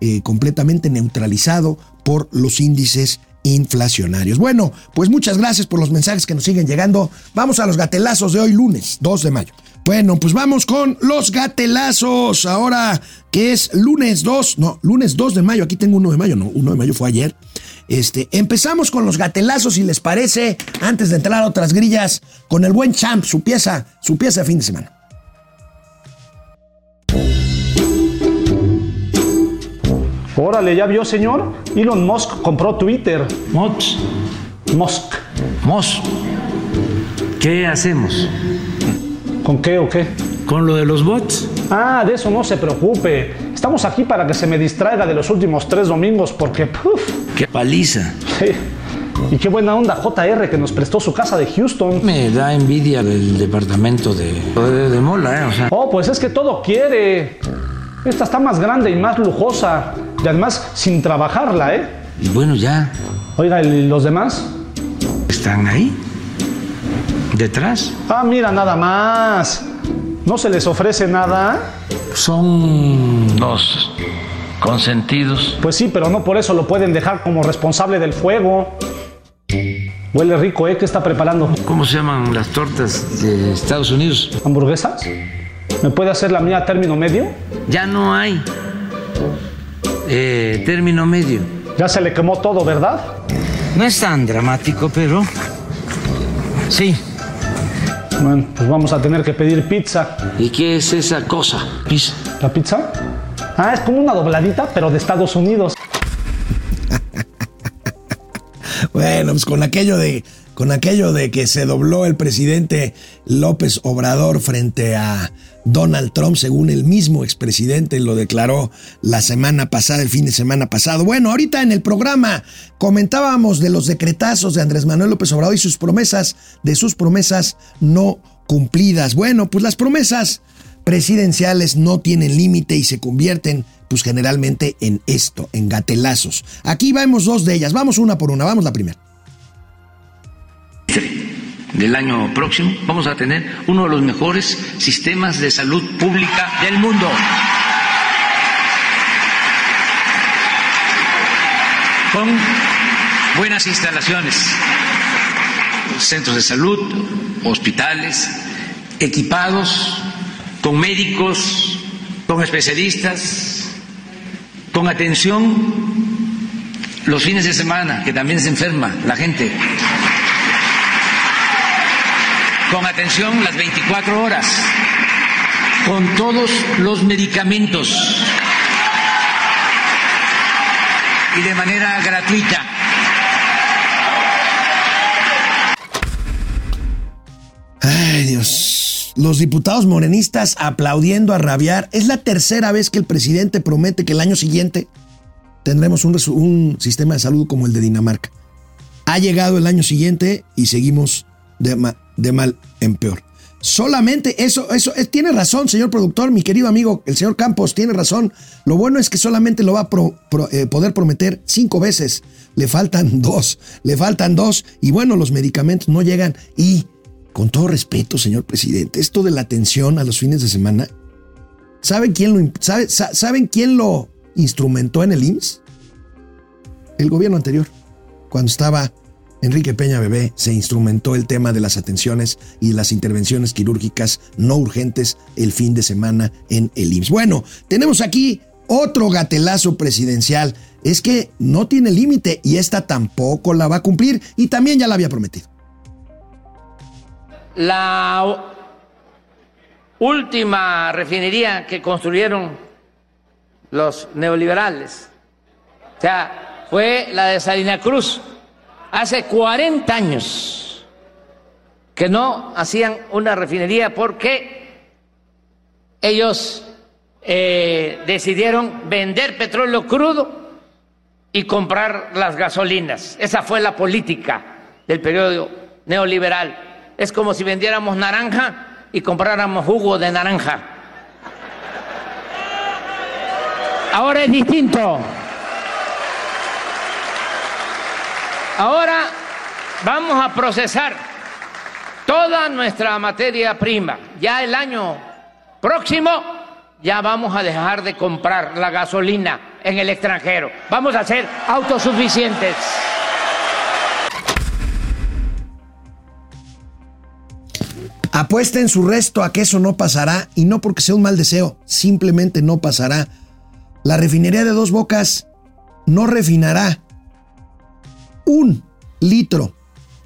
eh, completamente neutralizado por los índices inflacionarios. Bueno, pues muchas gracias por los mensajes que nos siguen llegando. Vamos a los gatelazos de hoy lunes 2 de mayo. Bueno, pues vamos con los gatelazos. Ahora que es lunes 2, no, lunes 2 de mayo. Aquí tengo 1 de mayo, no, 1 de mayo fue ayer. Este, empezamos con los gatelazos, si les parece, antes de entrar a otras grillas, con el buen Champ, su pieza, su pieza de fin de semana. Órale, ¿ya vio, señor? Elon Musk compró Twitter. Musk. Musk. Musk. ¿Qué hacemos? ¿Con qué o qué? ¿Con lo de los bots? Ah, de eso no se preocupe. Estamos aquí para que se me distraiga de los últimos tres domingos porque, ¡puf! ¡Qué paliza! Sí. Y qué buena onda JR que nos prestó su casa de Houston. Me da envidia el departamento de, de, de Mola, ¿eh? O sea. Oh, pues es que todo quiere. Esta está más grande y más lujosa. Y además sin trabajarla, ¿eh? Y bueno, ya. Oiga, ¿y los demás? ¿Están ahí? ¿Detrás? Ah, mira, nada más. ¿No se les ofrece nada? Son los consentidos. Pues sí, pero no por eso lo pueden dejar como responsable del fuego. Huele rico, ¿eh? ¿Qué está preparando? ¿Cómo se llaman las tortas de Estados Unidos? ¿Hamburguesas? ¿Me puede hacer la mía a término medio? Ya no hay eh, término medio. Ya se le quemó todo, ¿verdad? No es tan dramático, pero sí. Bueno, pues vamos a tener que pedir pizza. ¿Y qué es esa cosa? Pizza. ¿La pizza? Ah, es como una dobladita, pero de Estados Unidos. Bueno, pues con aquello de con aquello de que se dobló el presidente López Obrador frente a Donald Trump, según el mismo expresidente lo declaró la semana pasada, el fin de semana pasado. Bueno, ahorita en el programa comentábamos de los decretazos de Andrés Manuel López Obrador y sus promesas, de sus promesas no cumplidas. Bueno, pues las promesas presidenciales no tienen límite y se convierten pues generalmente en esto, en gatelazos. Aquí vemos dos de ellas, vamos una por una, vamos la primera del año próximo vamos a tener uno de los mejores sistemas de salud pública del mundo. Con buenas instalaciones, centros de salud, hospitales, equipados, con médicos, con especialistas, con atención los fines de semana, que también se enferma la gente con atención las 24 horas, con todos los medicamentos y de manera gratuita. Ay, Dios. Los diputados morenistas aplaudiendo a rabiar. Es la tercera vez que el presidente promete que el año siguiente tendremos un, un sistema de salud como el de Dinamarca. Ha llegado el año siguiente y seguimos de, de mal en peor. Solamente eso, eso, eh, tiene razón, señor productor, mi querido amigo, el señor Campos, tiene razón. Lo bueno es que solamente lo va a eh, poder prometer cinco veces. Le faltan dos, le faltan dos. Y bueno, los medicamentos no llegan. Y, con todo respeto, señor presidente, esto de la atención a los fines de semana, ¿saben quién lo, sabe, ¿saben quién lo instrumentó en el IMSS? El gobierno anterior, cuando estaba Enrique Peña Bebé se instrumentó el tema de las atenciones y las intervenciones quirúrgicas no urgentes el fin de semana en el IMSS. Bueno, tenemos aquí otro gatelazo presidencial. Es que no tiene límite y esta tampoco la va a cumplir y también ya la había prometido. La última refinería que construyeron los neoliberales, o sea, fue la de Salina Cruz hace 40 años que no hacían una refinería porque ellos eh, decidieron vender petróleo crudo y comprar las gasolinas. Esa fue la política del periodo neoliberal. Es como si vendiéramos naranja y compráramos jugo de naranja. Ahora es distinto. Ahora vamos a procesar toda nuestra materia prima. Ya el año próximo ya vamos a dejar de comprar la gasolina en el extranjero. Vamos a ser autosuficientes. Apuesten su resto a que eso no pasará y no porque sea un mal deseo, simplemente no pasará. La refinería de dos bocas no refinará un litro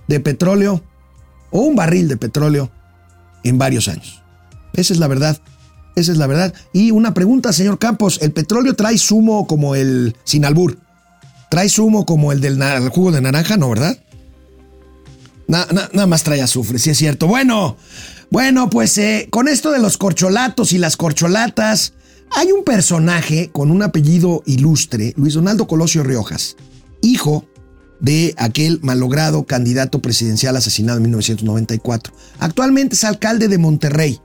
de petróleo o un barril de petróleo en varios años. Esa es la verdad. Esa es la verdad. Y una pregunta, señor Campos. ¿El petróleo trae zumo como el sin albur? ¿Trae zumo como el del jugo de naranja? No, ¿verdad? nada más trae azufre, sí es cierto. Bueno, bueno, pues eh, con esto de los corcholatos y las corcholatas, hay un personaje con un apellido ilustre, Luis Donaldo Colosio Riojas, hijo de aquel malogrado candidato presidencial asesinado en 1994. Actualmente es alcalde de Monterrey.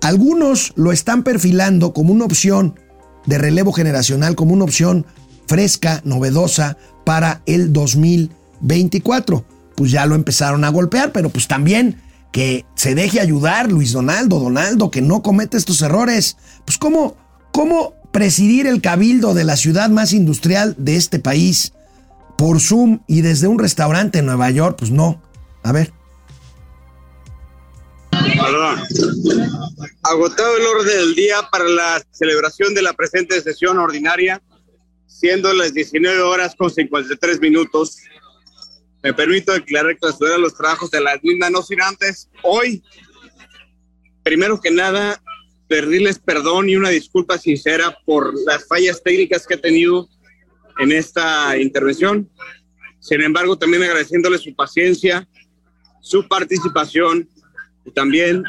Algunos lo están perfilando como una opción de relevo generacional, como una opción fresca, novedosa para el 2024. Pues ya lo empezaron a golpear, pero pues también que se deje ayudar Luis Donaldo, Donaldo, que no cometa estos errores. Pues cómo, cómo presidir el cabildo de la ciudad más industrial de este país por Zoom y desde un restaurante en Nueva York, pues no. A ver. Agotado el orden del día para la celebración de la presente sesión ordinaria, siendo las 19 horas con 53 minutos. Me permito declarar clausura los trabajos de la misma, no sin antes, hoy, primero que nada, pedirles perdón y una disculpa sincera por las fallas técnicas que he tenido en esta intervención. Sin embargo, también agradeciéndole su paciencia, su participación y también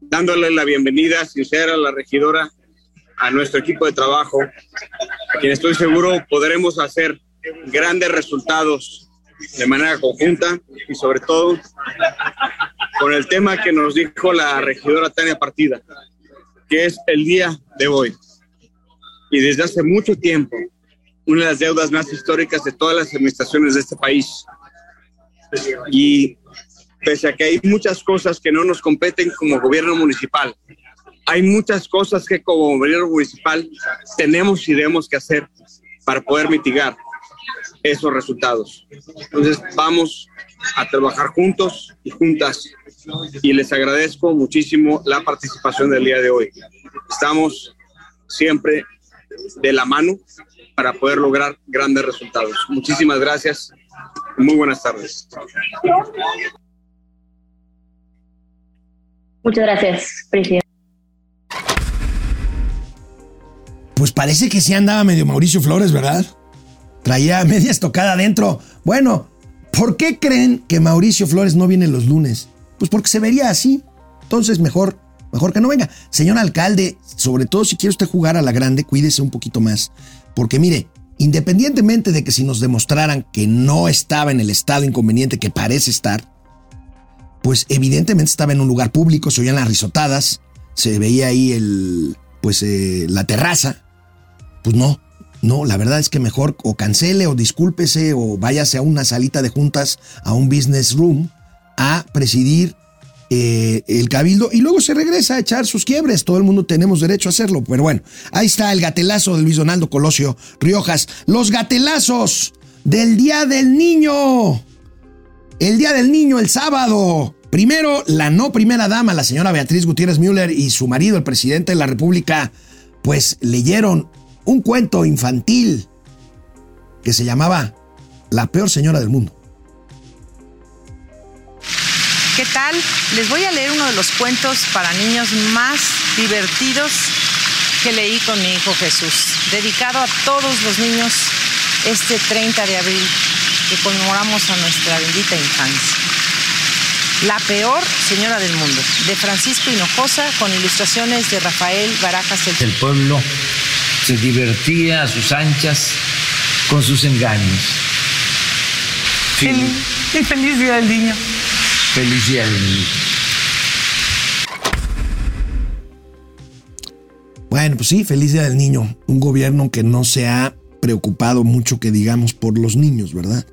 dándole la bienvenida sincera a la regidora, a nuestro equipo de trabajo, a quien estoy seguro podremos hacer grandes resultados de manera conjunta y sobre todo con el tema que nos dijo la regidora Tania Partida, que es el día de hoy. Y desde hace mucho tiempo, una de las deudas más históricas de todas las administraciones de este país. Y pese a que hay muchas cosas que no nos competen como gobierno municipal, hay muchas cosas que como gobierno municipal tenemos y debemos que hacer para poder mitigar esos resultados. Entonces vamos a trabajar juntos y juntas y les agradezco muchísimo la participación del día de hoy. Estamos siempre de la mano para poder lograr grandes resultados. Muchísimas gracias. Muy buenas tardes. Muchas gracias, presidente. Pues parece que sí andaba medio Mauricio Flores, ¿verdad? Traía media estocada adentro. Bueno, ¿por qué creen que Mauricio Flores no viene los lunes? Pues porque se vería así. Entonces mejor, mejor que no venga. Señor alcalde, sobre todo si quiere usted jugar a la grande, cuídese un poquito más. Porque mire, independientemente de que si nos demostraran que no estaba en el estado inconveniente que parece estar, pues evidentemente estaba en un lugar público, se oían las risotadas, se veía ahí el, pues eh, la terraza. Pues no, no, la verdad es que mejor o cancele o discúlpese o váyase a una salita de juntas, a un business room, a presidir eh, el cabildo y luego se regresa a echar sus quiebres. Todo el mundo tenemos derecho a hacerlo. Pero bueno, ahí está el gatelazo de Luis Donaldo Colosio Riojas. Los gatelazos del Día del Niño el Día del Niño el sábado. Primero, la no primera dama, la señora Beatriz Gutiérrez Müller y su marido, el presidente de la República, pues leyeron un cuento infantil que se llamaba La peor señora del mundo. ¿Qué tal? Les voy a leer uno de los cuentos para niños más divertidos que leí con mi hijo Jesús, dedicado a todos los niños este 30 de abril que conmemoramos a nuestra bendita infancia. La peor señora del mundo, de Francisco Hinojosa, con ilustraciones de Rafael Barajas. El, El pueblo se divertía a sus anchas con sus engaños. Fin. Y feliz día del niño. Feliz día del niño. Bueno, pues sí, feliz día del niño. Un gobierno que no se ha preocupado mucho, que digamos, por los niños, ¿verdad?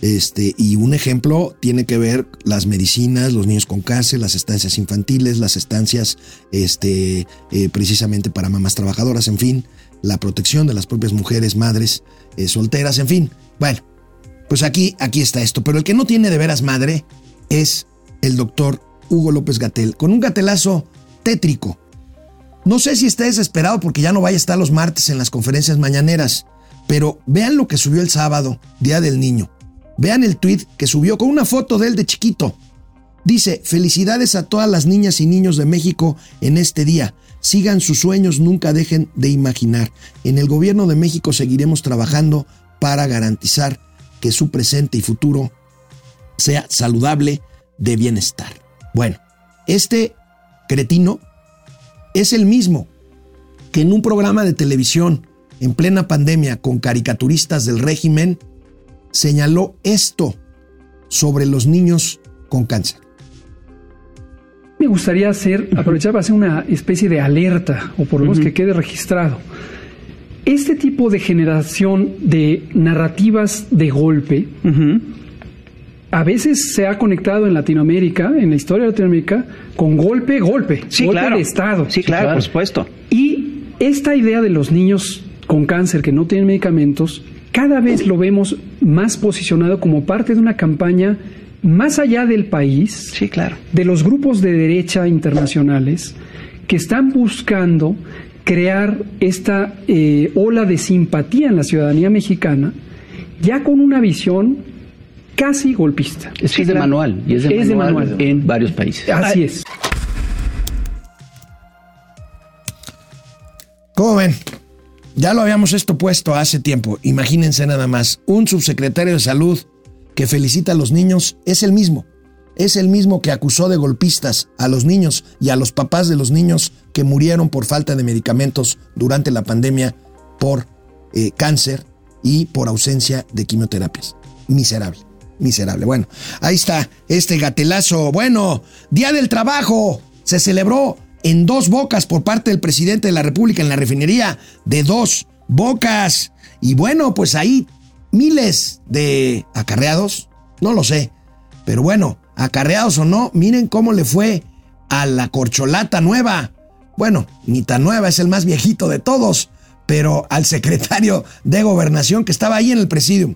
Este, y un ejemplo tiene que ver las medicinas, los niños con cáncer, las estancias infantiles, las estancias este, eh, precisamente para mamás trabajadoras, en fin, la protección de las propias mujeres, madres eh, solteras, en fin. Bueno, pues aquí, aquí está esto. Pero el que no tiene de veras madre es el doctor Hugo López Gatel, con un gatelazo tétrico. No sé si está desesperado porque ya no vaya a estar los martes en las conferencias mañaneras, pero vean lo que subió el sábado, Día del Niño. Vean el tweet que subió con una foto de él de chiquito. Dice, felicidades a todas las niñas y niños de México en este día. Sigan sus sueños, nunca dejen de imaginar. En el gobierno de México seguiremos trabajando para garantizar que su presente y futuro sea saludable de bienestar. Bueno, este cretino es el mismo que en un programa de televisión en plena pandemia con caricaturistas del régimen señaló esto sobre los niños con cáncer. Me gustaría hacer, aprovechar para hacer una especie de alerta, o por lo menos que quede registrado. Este tipo de generación de narrativas de golpe, a veces se ha conectado en Latinoamérica, en la historia de Latinoamérica, con golpe, golpe, Sí, golpe claro. de Estado. Sí, claro, por supuesto. Y esta idea de los niños con cáncer que no tienen medicamentos, cada vez lo vemos más posicionado como parte de una campaña más allá del país, Sí, claro. de los grupos de derecha internacionales que están buscando crear esta eh, ola de simpatía en la ciudadanía mexicana, ya con una visión casi golpista. Es que es de La- manual y es de, es de manual, manual. en varios países. Así es. ¿Cómo ven? Ya lo habíamos esto puesto hace tiempo. Imagínense nada más. Un subsecretario de salud que felicita a los niños es el mismo. Es el mismo que acusó de golpistas a los niños y a los papás de los niños que murieron por falta de medicamentos durante la pandemia por eh, cáncer y por ausencia de quimioterapias. Miserable, miserable. Bueno, ahí está este gatelazo. Bueno, Día del Trabajo se celebró en dos bocas por parte del presidente de la República en la refinería de dos bocas. Y bueno, pues ahí miles de acarreados, no lo sé, pero bueno, acarreados o no, miren cómo le fue a la corcholata nueva. Bueno, ni tan nueva, es el más viejito de todos, pero al secretario de gobernación que estaba ahí en el presidium.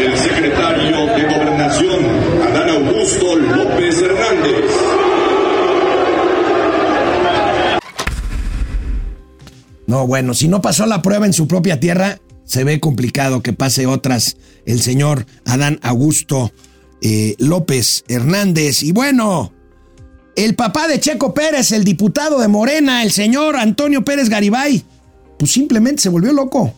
El secretario de Gobernación, Adán Augusto López Hernández. No, bueno, si no pasó la prueba en su propia tierra, se ve complicado que pase otras el señor Adán Augusto eh, López Hernández. Y bueno, el papá de Checo Pérez, el diputado de Morena, el señor Antonio Pérez Garibay, pues simplemente se volvió loco.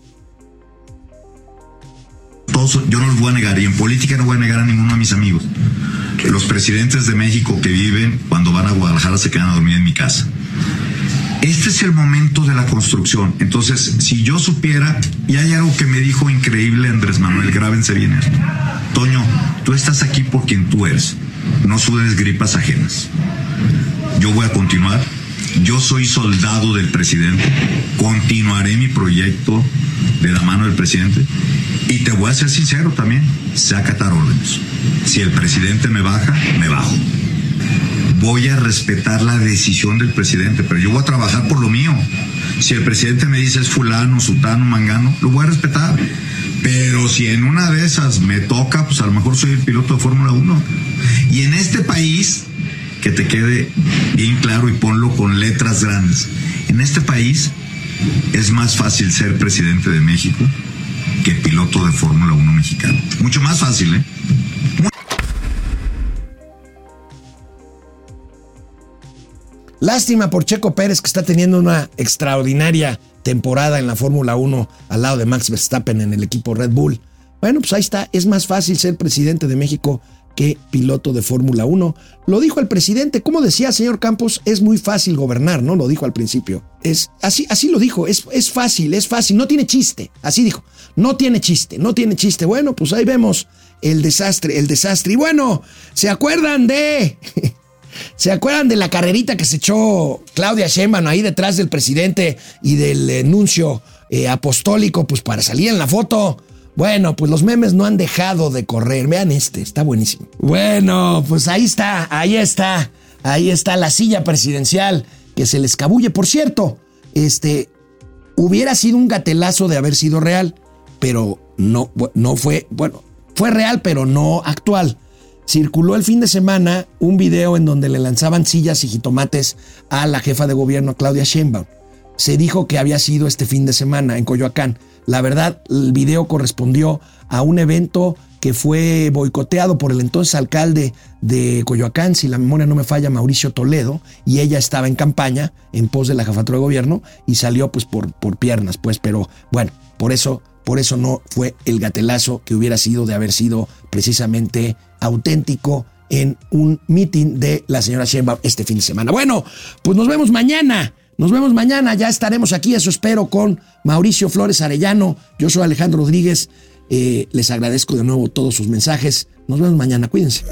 Yo no los voy a negar y en política no voy a negar a ninguno de mis amigos. Los presidentes de México que viven cuando van a Guadalajara se quedan a dormir en mi casa. Este es el momento de la construcción. Entonces, si yo supiera, y hay algo que me dijo increíble Andrés Manuel, grábense bien esto. Toño, tú estás aquí por quien tú eres. No sudes gripas ajenas. Yo voy a continuar. Yo soy soldado del presidente. Continuaré mi proyecto de la mano del presidente. Y te voy a ser sincero también. Sé acatar órdenes. Si el presidente me baja, me bajo voy a respetar la decisión del presidente, pero yo voy a trabajar por lo mío. Si el presidente me dice es fulano, sutano, mangano, lo voy a respetar. Pero si en una de esas me toca, pues a lo mejor soy el piloto de Fórmula 1. Y en este país, que te quede bien claro y ponlo con letras grandes, en este país es más fácil ser presidente de México que piloto de Fórmula 1 mexicano. Mucho más fácil, ¿eh? Lástima por Checo Pérez que está teniendo una extraordinaria temporada en la Fórmula 1 al lado de Max Verstappen en el equipo Red Bull. Bueno, pues ahí está, es más fácil ser presidente de México que piloto de Fórmula 1. Lo dijo el presidente, como decía señor Campos, es muy fácil gobernar, ¿no? Lo dijo al principio. Es así, así lo dijo, es, es fácil, es fácil, no tiene chiste. Así dijo, no tiene chiste, no tiene chiste. Bueno, pues ahí vemos el desastre, el desastre. Y bueno, ¿se acuerdan de... ¿Se acuerdan de la carrerita que se echó Claudia Sheinbaum ahí detrás del presidente y del enuncio eh, apostólico, pues para salir en la foto? Bueno, pues los memes no han dejado de correr. Vean este, está buenísimo. Bueno, pues ahí está, ahí está, ahí está la silla presidencial que se le escabulle. Por cierto, este hubiera sido un gatelazo de haber sido real, pero no, no fue, bueno, fue real, pero no actual. Circuló el fin de semana un video en donde le lanzaban sillas y jitomates a la jefa de gobierno, Claudia Sheinbaum. Se dijo que había sido este fin de semana en Coyoacán. La verdad, el video correspondió a un evento que fue boicoteado por el entonces alcalde de Coyoacán, si la memoria no me falla, Mauricio Toledo, y ella estaba en campaña en pos de la jefatura de gobierno y salió pues por, por piernas, pues, pero bueno, por eso, por eso no fue el gatelazo que hubiera sido de haber sido precisamente auténtico en un meeting de la señora Sheinbaum este fin de semana. Bueno, pues nos vemos mañana. Nos vemos mañana, ya estaremos aquí, eso espero, con Mauricio Flores Arellano. Yo soy Alejandro Rodríguez. Eh, les agradezco de nuevo todos sus mensajes. Nos vemos mañana, cuídense.